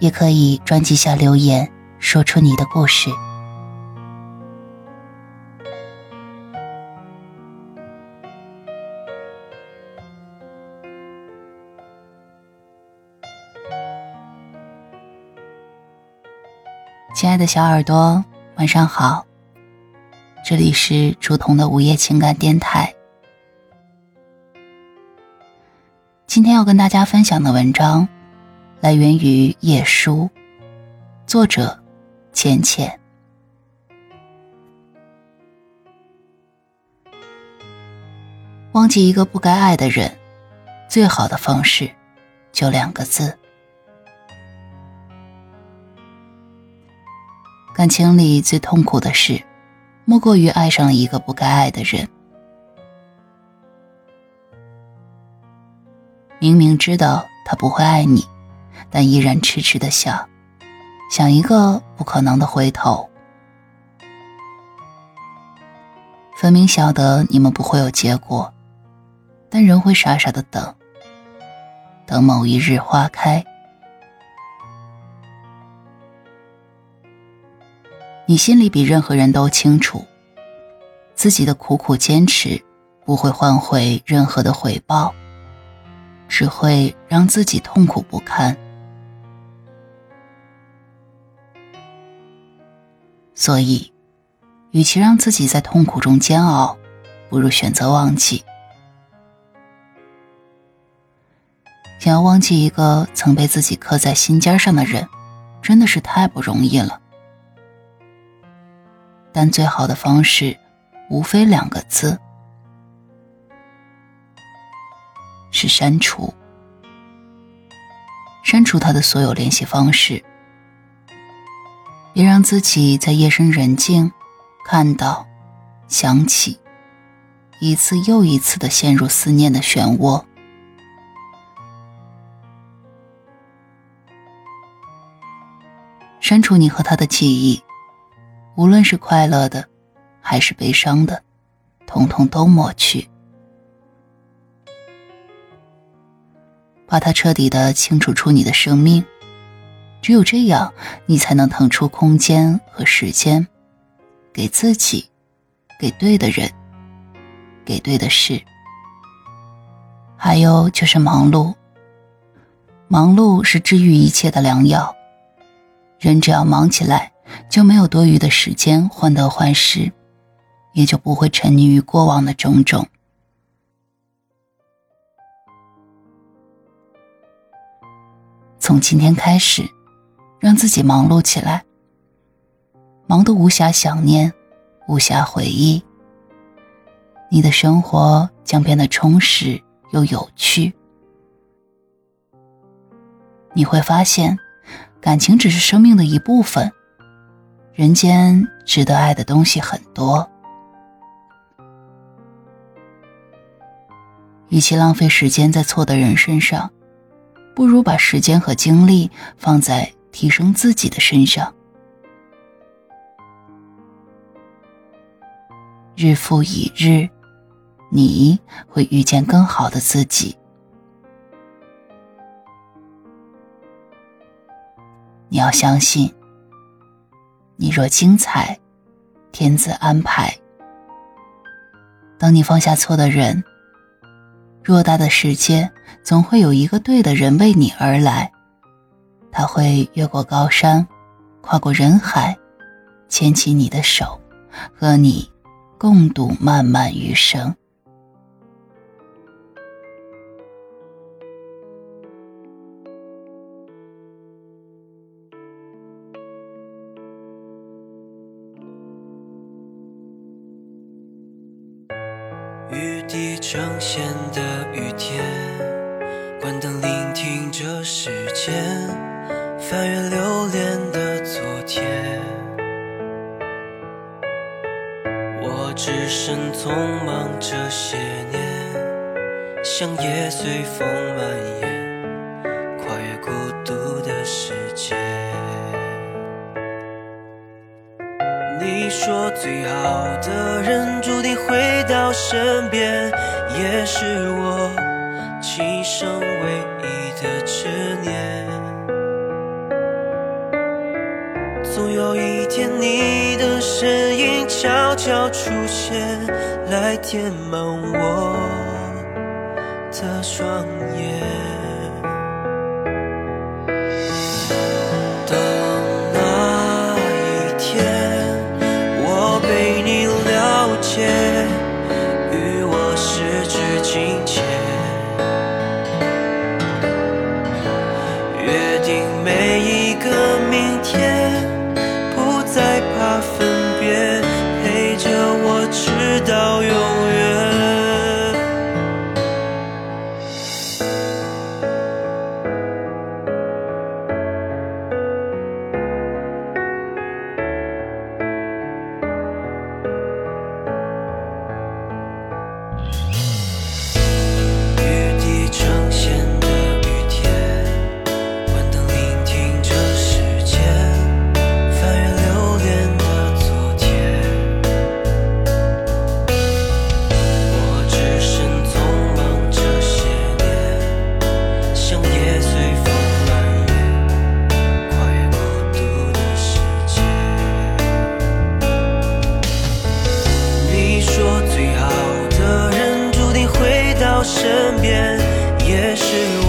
也可以专辑下留言，说出你的故事。亲爱的小耳朵，晚上好，这里是竹筒的午夜情感电台。今天要跟大家分享的文章。来源于夜书，作者浅浅。忘记一个不该爱的人，最好的方式就两个字。感情里最痛苦的事，莫过于爱上了一个不该爱的人。明明知道他不会爱你。但依然痴痴的想，想一个不可能的回头。分明晓得你们不会有结果，但仍会傻傻的等，等某一日花开。你心里比任何人都清楚，自己的苦苦坚持不会换回任何的回报，只会让自己痛苦不堪。所以，与其让自己在痛苦中煎熬，不如选择忘记。想要忘记一个曾被自己刻在心尖上的人，真的是太不容易了。但最好的方式，无非两个字：是删除。删除他的所有联系方式。别让自己在夜深人静，看到、想起，一次又一次的陷入思念的漩涡。删除你和他的记忆，无论是快乐的，还是悲伤的，统统都抹去，把它彻底的清除出你的生命。只有这样，你才能腾出空间和时间，给自己，给对的人，给对的事。还有就是忙碌，忙碌是治愈一切的良药。人只要忙起来，就没有多余的时间患得患失，也就不会沉溺于过往的种种。从今天开始。让自己忙碌起来，忙得无暇想念，无暇回忆。你的生活将变得充实又有趣。你会发现，感情只是生命的一部分。人间值得爱的东西很多，与其浪费时间在错的人身上，不如把时间和精力放在。提升自己的身上，日复一日，你会遇见更好的自己。你要相信，你若精彩，天自安排。当你放下错的人，偌大的世界，总会有一个对的人为你而来。他会越过高山，跨过人海，牵起你的手，和你共度漫漫余生。雨滴成线的雨天，关灯聆听这时间。翻阅留恋的昨天。我只身匆忙这些年，像叶随风蔓延，跨越孤独的世界。你说最好的人注定回到身边，也是我今生唯一的执念。总有一天，你的身影悄悄出现，来填满我的双眼。身边，也是我